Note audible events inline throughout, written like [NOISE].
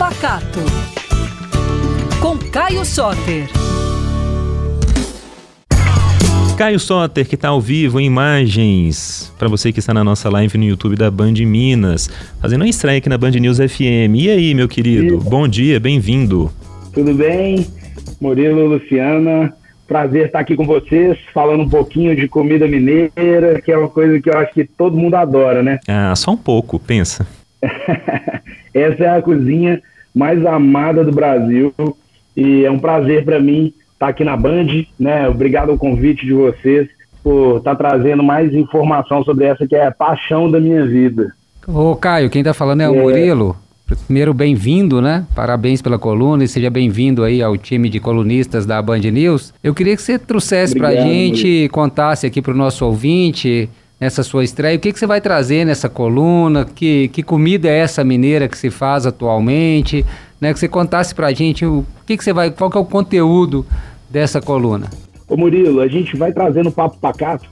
Pacato. Com Caio Soter. Caio Soter, que está ao vivo em imagens, para você que está na nossa live no YouTube da Band Minas, fazendo uma estreia aqui na Band News FM. E aí, meu querido? Bom dia, bem-vindo. Tudo bem? Murilo, Luciana, prazer estar aqui com vocês, falando um pouquinho de comida mineira, que é uma coisa que eu acho que todo mundo adora, né? Ah, só um pouco, pensa. [LAUGHS] Essa é a cozinha mais amada do Brasil e é um prazer para mim estar aqui na Band, né? Obrigado ao convite de vocês por estar trazendo mais informação sobre essa que é a paixão da minha vida. Ô Caio, quem está falando é o é... Murilo. Primeiro, bem-vindo, né? Parabéns pela coluna e seja bem-vindo aí ao time de colunistas da Band News. Eu queria que você trouxesse para a gente, Murilo. contasse aqui para o nosso ouvinte nessa sua estreia. O que, que você vai trazer nessa coluna? Que, que comida é essa mineira que se faz atualmente? Né? Que você contasse para a gente o que, que você vai, qual que é o conteúdo dessa coluna. Ô Murilo, a gente vai trazer no Papo Pacato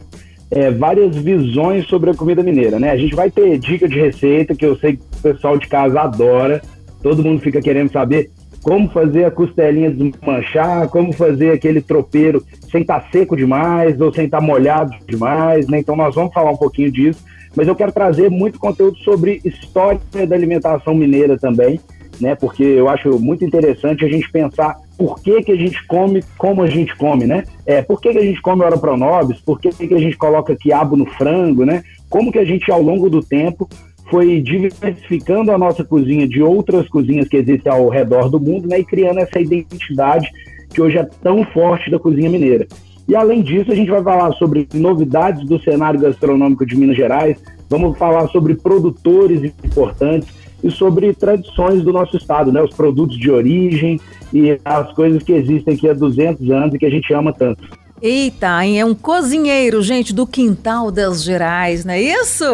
é, várias visões sobre a comida mineira, né? A gente vai ter dica de receita que eu sei que o pessoal de casa adora, todo mundo fica querendo saber como fazer a costelinha desmanchar, como fazer aquele tropeiro sem estar tá seco demais ou sem estar tá molhado demais, né? Então nós vamos falar um pouquinho disso, mas eu quero trazer muito conteúdo sobre história da alimentação mineira também, né? Porque eu acho muito interessante a gente pensar por que, que a gente come como a gente come, né? É, por que, que a gente come ora pronobis, por que, que a gente coloca quiabo no frango, né? Como que a gente, ao longo do tempo, foi diversificando a nossa cozinha de outras cozinhas que existem ao redor do mundo, né, e criando essa identidade que hoje é tão forte da cozinha mineira. E além disso, a gente vai falar sobre novidades do cenário gastronômico de Minas Gerais, vamos falar sobre produtores importantes e sobre tradições do nosso estado, né, os produtos de origem e as coisas que existem aqui há 200 anos e que a gente ama tanto. Eita, é um cozinheiro, gente, do quintal das Gerais, não é isso?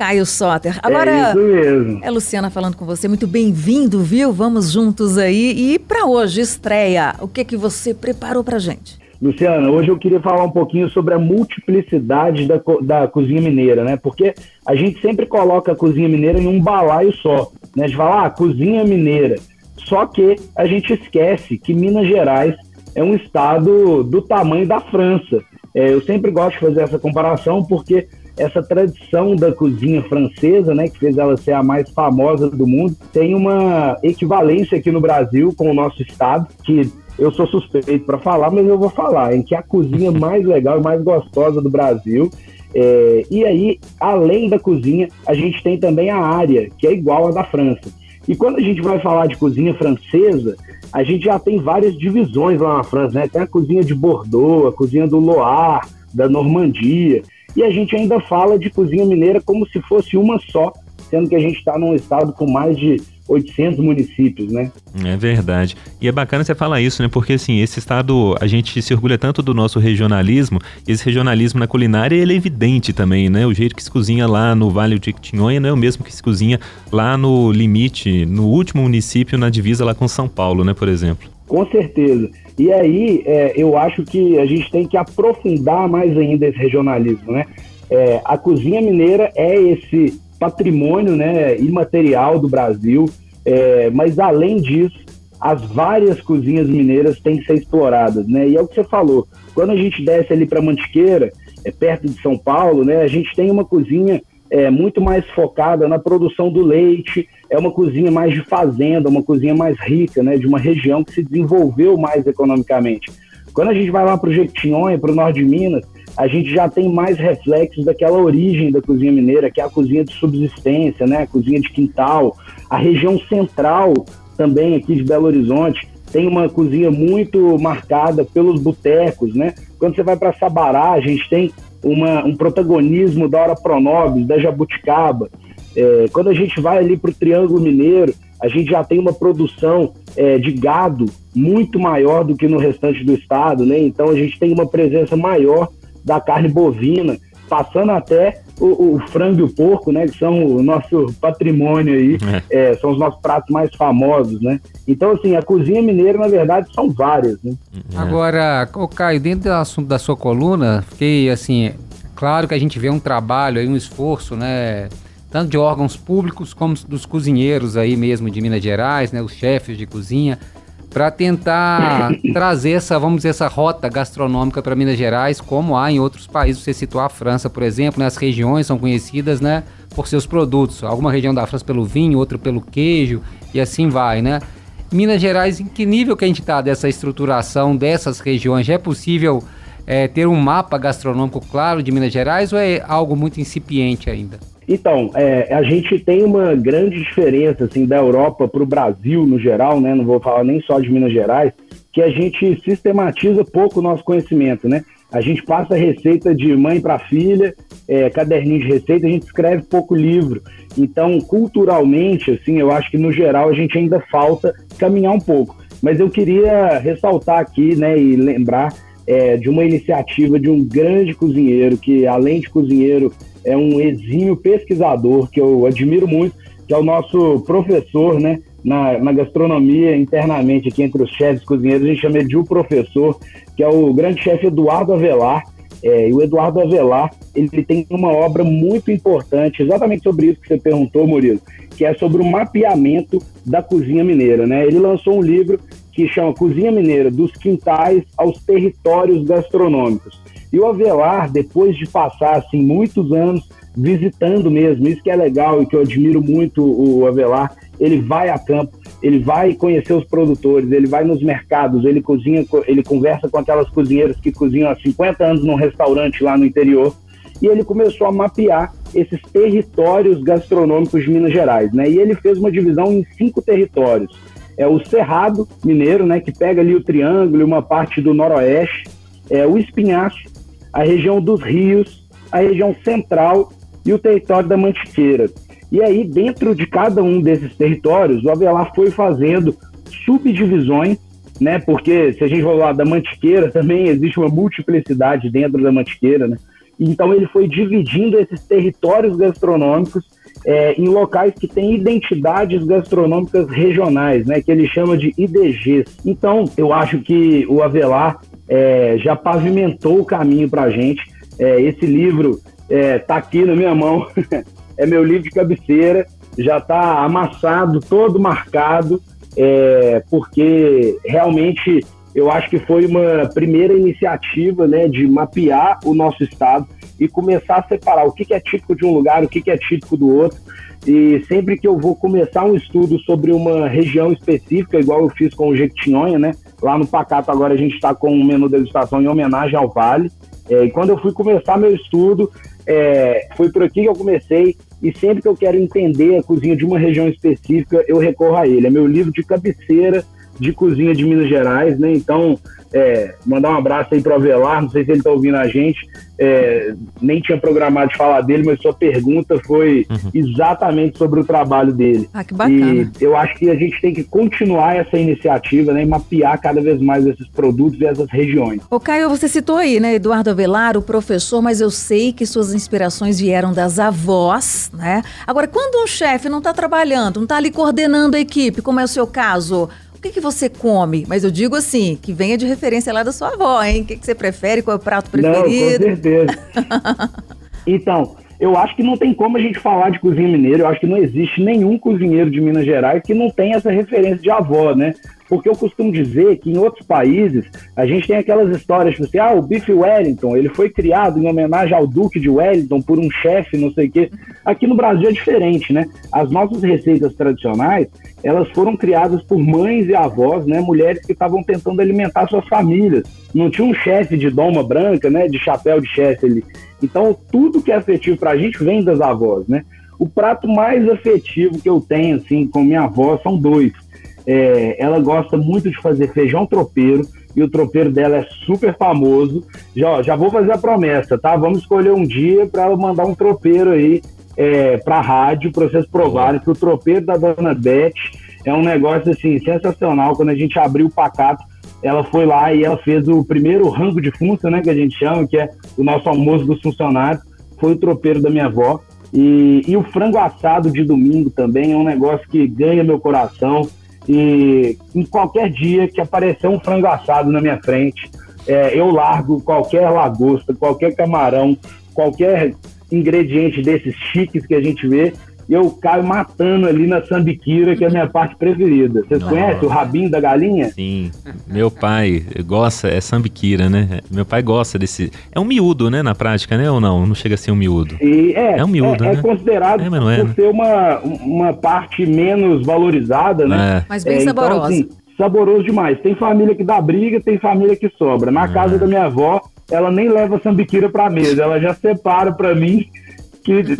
Caio Soter. Agora, é isso mesmo. É Luciana falando com você. Muito bem-vindo, viu? Vamos juntos aí. E para hoje, estreia, o que que você preparou para gente? Luciana, hoje eu queria falar um pouquinho sobre a multiplicidade da, da cozinha mineira, né? Porque a gente sempre coloca a cozinha mineira em um balaio só. Né? A gente fala, ah, cozinha mineira. Só que a gente esquece que Minas Gerais é um estado do tamanho da França. É, eu sempre gosto de fazer essa comparação porque essa tradição da cozinha francesa, né, que fez ela ser a mais famosa do mundo, tem uma equivalência aqui no Brasil com o nosso estado, que eu sou suspeito para falar, mas eu vou falar, em que é a cozinha [LAUGHS] mais legal e mais gostosa do Brasil. É, e aí, além da cozinha, a gente tem também a área, que é igual à da França. E quando a gente vai falar de cozinha francesa, a gente já tem várias divisões lá na França, né? Tem a cozinha de Bordeaux, a cozinha do Loire, da Normandia. E a gente ainda fala de cozinha mineira como se fosse uma só, sendo que a gente está num estado com mais de 800 municípios, né? É verdade. E é bacana você falar isso, né? Porque assim, esse estado, a gente se orgulha tanto do nosso regionalismo, e esse regionalismo na culinária, ele é evidente também, né? O jeito que se cozinha lá no Vale de Jequitinhonha não é o mesmo que se cozinha lá no limite, no último município, na divisa lá com São Paulo, né, por exemplo. Com certeza. E aí, é, eu acho que a gente tem que aprofundar mais ainda esse regionalismo, né? É, a cozinha mineira é esse patrimônio né, imaterial do Brasil, é, mas além disso, as várias cozinhas mineiras têm que ser exploradas, né? E é o que você falou, quando a gente desce ali para Mantiqueira, é perto de São Paulo, né? A gente tem uma cozinha é, muito mais focada na produção do leite, é uma cozinha mais de fazenda, uma cozinha mais rica, né, de uma região que se desenvolveu mais economicamente. Quando a gente vai lá para o Jequitinhonha, para o norte de Minas, a gente já tem mais reflexos daquela origem da cozinha mineira, que é a cozinha de subsistência, né, a cozinha de quintal. A região central também aqui de Belo Horizonte tem uma cozinha muito marcada pelos botecos, né? Quando você vai para Sabará, a gente tem uma, um protagonismo da Hora Pronobis, da Jabuticaba. É, quando a gente vai ali para o Triângulo Mineiro, a gente já tem uma produção é, de gado muito maior do que no restante do estado, né? Então a gente tem uma presença maior da carne bovina, passando até o, o frango e o porco, né? Que são o nosso patrimônio aí, é. É, são os nossos pratos mais famosos, né? Então, assim, a cozinha mineira, na verdade, são várias, né? É. Agora, o Caio, dentro do assunto da sua coluna, fiquei assim, claro que a gente vê um trabalho aí, um esforço, né? tanto de órgãos públicos como dos cozinheiros aí mesmo de Minas Gerais, né, os chefes de cozinha, para tentar trazer essa, vamos dizer, essa rota gastronômica para Minas Gerais, como há em outros países. Você citou a França, por exemplo, né? as regiões são conhecidas, né, por seus produtos. Alguma região da França pelo vinho, outra pelo queijo e assim vai, né? Minas Gerais, em que nível que a gente está dessa estruturação dessas regiões? Já é possível é, ter um mapa gastronômico claro de Minas Gerais ou é algo muito incipiente ainda? Então, é, a gente tem uma grande diferença assim da Europa para o Brasil no geral, né? Não vou falar nem só de Minas Gerais, que a gente sistematiza pouco o nosso conhecimento, né? A gente passa receita de mãe para filha, é, caderninho de receita, a gente escreve pouco livro. Então, culturalmente, assim, eu acho que no geral a gente ainda falta caminhar um pouco. Mas eu queria ressaltar aqui, né, e lembrar é, de uma iniciativa de um grande cozinheiro que, além de cozinheiro, é um exímio pesquisador que eu admiro muito, que é o nosso professor, né, na, na gastronomia internamente aqui entre os chefes cozinheiros, a gente chama ele de o professor, que é o grande chefe Eduardo Avelar. É, e o Eduardo Avelar, ele tem uma obra muito importante, exatamente sobre isso que você perguntou, Murilo, que é sobre o mapeamento da cozinha mineira, né? Ele lançou um livro que chama Cozinha Mineira, dos quintais aos territórios gastronômicos. E o Avelar, depois de passar assim muitos anos visitando mesmo, isso que é legal e que eu admiro muito o Avelar, ele vai a campo, ele vai conhecer os produtores, ele vai nos mercados, ele cozinha, ele conversa com aquelas cozinheiras que cozinham há 50 anos num restaurante lá no interior, e ele começou a mapear esses territórios gastronômicos de Minas Gerais, né? E ele fez uma divisão em cinco territórios. É o Cerrado Mineiro, né, que pega ali o Triângulo e uma parte do Noroeste, é o Espinhaço, a região dos Rios, a região central e o território da Mantiqueira. E aí, dentro de cada um desses territórios, o Avelar foi fazendo subdivisões, né? Porque se a gente for lá da Mantiqueira, [LAUGHS] também existe uma multiplicidade dentro da Mantiqueira, né? Então ele foi dividindo esses territórios gastronômicos é, em locais que têm identidades gastronômicas regionais, né? Que ele chama de IDGs. Então eu acho que o Avelar é, já pavimentou o caminho para a gente. É, esse livro está é, aqui na minha mão. [LAUGHS] é meu livro de cabeceira, já está amassado, todo marcado, é, porque realmente eu acho que foi uma primeira iniciativa né, de mapear o nosso estado e começar a separar o que, é típico de um lugar, o que, que é típico do outro. E sempre que eu vou começar um estudo sobre uma região específica, igual eu fiz com o Jequitinhonha, né? Lá no Pacato agora a gente está com um menu degustação em homenagem ao Vale. É, e quando eu fui começar meu estudo, é, foi por aqui que eu comecei e sempre que eu quero entender a cozinha de uma região específica, eu recorro a ele. É meu livro de cabeceira de cozinha de Minas Gerais, né? Então, é, mandar um abraço aí para o Avelar, não sei se ele está ouvindo a gente, é, nem tinha programado de falar dele, mas sua pergunta foi uhum. exatamente sobre o trabalho dele. Ah, que bacana. E eu acho que a gente tem que continuar essa iniciativa, né, e mapear cada vez mais esses produtos e essas regiões. O Caio, você citou aí, né, Eduardo Avelar, o professor, mas eu sei que suas inspirações vieram das avós, né? Agora, quando um chefe não está trabalhando, não está ali coordenando a equipe, como é o seu caso, o que, que você come? Mas eu digo assim, que venha de referência lá da sua avó, hein? O que, que você prefere? Qual é o prato preferido? Não, com certeza. [LAUGHS] então, eu acho que não tem como a gente falar de cozinha mineira. Eu acho que não existe nenhum cozinheiro de Minas Gerais que não tenha essa referência de avó, né? Porque eu costumo dizer que em outros países a gente tem aquelas histórias, tipo assim, ah, o Biff Wellington, ele foi criado em homenagem ao Duque de Wellington por um chefe, não sei o quê. Aqui no Brasil é diferente, né? As nossas receitas tradicionais, elas foram criadas por mães e avós, né? Mulheres que estavam tentando alimentar suas famílias. Não tinha um chefe de doma branca, né? De chapéu de chefe ali. Então, tudo que é afetivo pra gente vem das avós, né? O prato mais afetivo que eu tenho, assim, com minha avó são dois é, ela gosta muito de fazer feijão tropeiro e o tropeiro dela é super famoso. Já, já vou fazer a promessa, tá? Vamos escolher um dia para ela mandar um tropeiro aí é, para a rádio para vocês provarem que o tropeiro da Dona Beth é um negócio assim sensacional. Quando a gente abriu o pacato, ela foi lá e ela fez o primeiro rango de função, né, que a gente chama, que é o nosso almoço dos funcionários. Foi o tropeiro da minha avó. E, e o frango assado de domingo também é um negócio que ganha meu coração. E em qualquer dia que aparecer um frango assado na minha frente, é, eu largo qualquer lagosta, qualquer camarão, qualquer ingrediente desses chiques que a gente vê eu caio matando ali na sambiquira, que é a minha parte preferida. Vocês conhecem o rabinho da galinha? Sim. Meu pai gosta, é sambiquira, né? Meu pai gosta desse. É um miúdo, né, na prática, né? Ou não? Não chega a ser um miúdo. E é, é um miúdo, é, é né? É considerado é, por é, ser uma, uma parte menos valorizada, né? É. Mas bem é, saborosa. Então, assim, saboroso demais. Tem família que dá briga, tem família que sobra. Na casa da minha avó, ela nem leva sambiquira pra mesa, ela já separa pra mim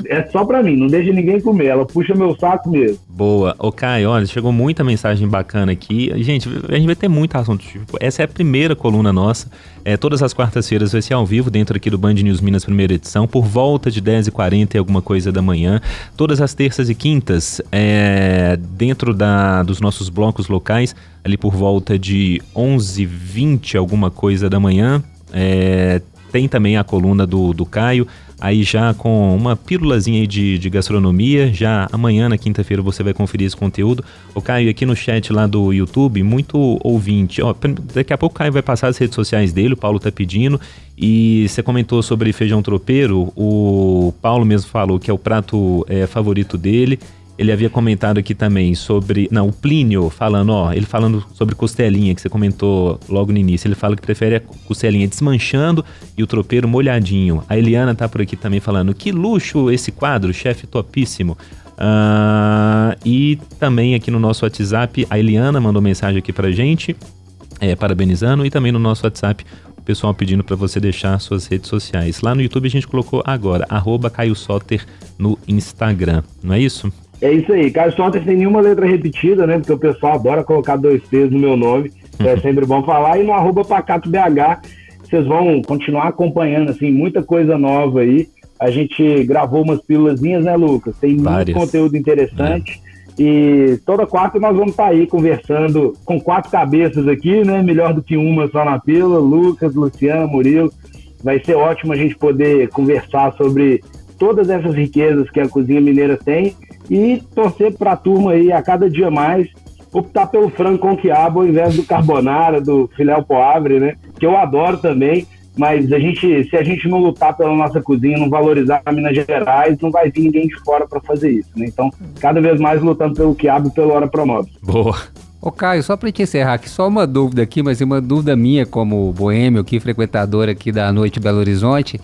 é só para mim, não deixa ninguém comer, ela puxa meu saco mesmo. Boa. Ô Caio, olha, chegou muita mensagem bacana aqui. Gente, a gente vai ter muito assunto. Tipo, essa é a primeira coluna nossa. É, todas as quartas-feiras vai ser ao vivo dentro aqui do Band News Minas, primeira edição, por volta de 10h40 e alguma coisa da manhã. Todas as terças e quintas, é, dentro da, dos nossos blocos locais, ali por volta de 11h20, alguma coisa da manhã. É, tem também a coluna do, do Caio aí já com uma pílulazinha de, de gastronomia. Já amanhã, na quinta-feira, você vai conferir esse conteúdo. O Caio, aqui no chat lá do YouTube, muito ouvinte. Ó, daqui a pouco o Caio vai passar as redes sociais dele, o Paulo tá pedindo. E você comentou sobre feijão tropeiro. O Paulo mesmo falou que é o prato é, favorito dele. Ele havia comentado aqui também sobre. Não, o Plínio falando, ó, ele falando sobre costelinha, que você comentou logo no início. Ele fala que prefere a costelinha desmanchando e o tropeiro molhadinho. A Eliana tá por aqui também falando, que luxo esse quadro, chefe topíssimo. Uh, e também aqui no nosso WhatsApp, a Eliana mandou mensagem aqui pra gente, é, parabenizando, e também no nosso WhatsApp, o pessoal pedindo para você deixar suas redes sociais. Lá no YouTube a gente colocou agora, arroba Caio Soter no Instagram, não é isso? É isso aí. Caio Soter sem nenhuma letra repetida, né? Porque o pessoal adora colocar dois T's no meu nome. É sempre bom falar. E no arroba PacatoBH, vocês vão continuar acompanhando, assim, muita coisa nova aí. A gente gravou umas pílulazinhas, né, Lucas? Tem Várias. muito conteúdo interessante. É. E toda quarta nós vamos estar tá aí conversando com quatro cabeças aqui, né? Melhor do que uma só na pílula. Lucas, Luciano, Murilo. Vai ser ótimo a gente poder conversar sobre todas essas riquezas que a cozinha mineira tem e torcer para a turma aí a cada dia mais optar pelo frango com quiabo ao invés do carbonara, do filé ao poavre, né? Que eu adoro também, mas a gente, se a gente não lutar pela nossa cozinha, não valorizar a Minas Gerais, não vai vir ninguém de fora para fazer isso, né? Então, cada vez mais lutando pelo quiabo e pelo hora promove. Boa. Ô Caio, só para te encerrar aqui, só uma dúvida aqui, mas é uma dúvida minha como boêmio aqui, frequentador aqui da Noite Belo Horizonte.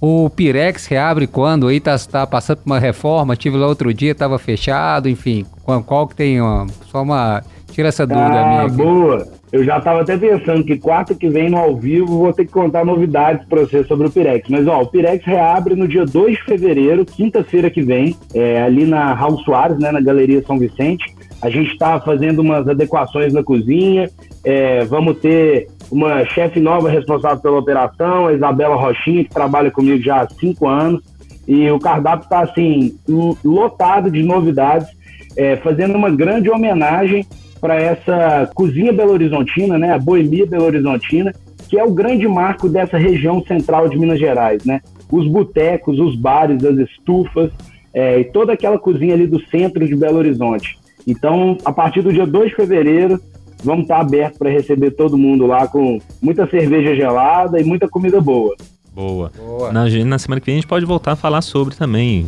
O Pirex reabre quando? Aí tá, tá passando por uma reforma, tive lá outro dia, tava fechado, enfim. Qual, que tem uma, só uma... Tira essa dúvida ah, minha aqui. boa. Eu já tava até pensando que quarta que vem no ao vivo vou ter que contar novidades para você sobre o Pirex. Mas ó, o Pirex reabre no dia 2 de fevereiro, quinta-feira que vem, é, ali na Raul Soares, né, na Galeria São Vicente. A gente está fazendo umas adequações na cozinha, é, vamos ter uma chefe nova responsável pela operação, a Isabela Rochinha, que trabalha comigo já há cinco anos. E o cardápio está assim, lotado de novidades, é, fazendo uma grande homenagem para essa cozinha belo-horizontina, né, a boemia belo-horizontina, que é o grande marco dessa região central de Minas Gerais, né? Os botecos, os bares, as estufas, é, e toda aquela cozinha ali do centro de Belo Horizonte. Então, a partir do dia 2 de fevereiro, vamos estar abertos para receber todo mundo lá com muita cerveja gelada e muita comida boa. Boa. boa. Na, na semana que vem a gente pode voltar a falar sobre também.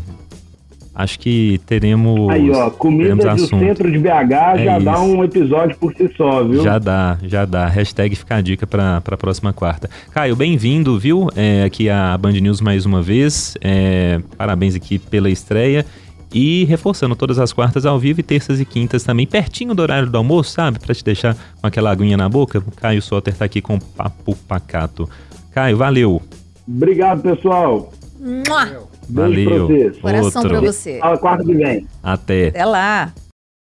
Acho que teremos. Aí, ó, comida do assunto. centro de BH é já isso. dá um episódio por si só, viu? Já dá, já dá. Hashtag fica a dica para a próxima quarta. Caio, bem-vindo, viu? É, aqui a Band News mais uma vez. É, parabéns aqui pela estreia. E reforçando todas as quartas ao vivo e terças e quintas também, pertinho do horário do almoço, sabe? Para te deixar com aquela aguinha na boca. O Caio Soter tá aqui com o Papo Pacato. Caio, valeu. Obrigado, pessoal. Mua. Valeu. Coração para você. Fala quarta que vem. Até. Até lá.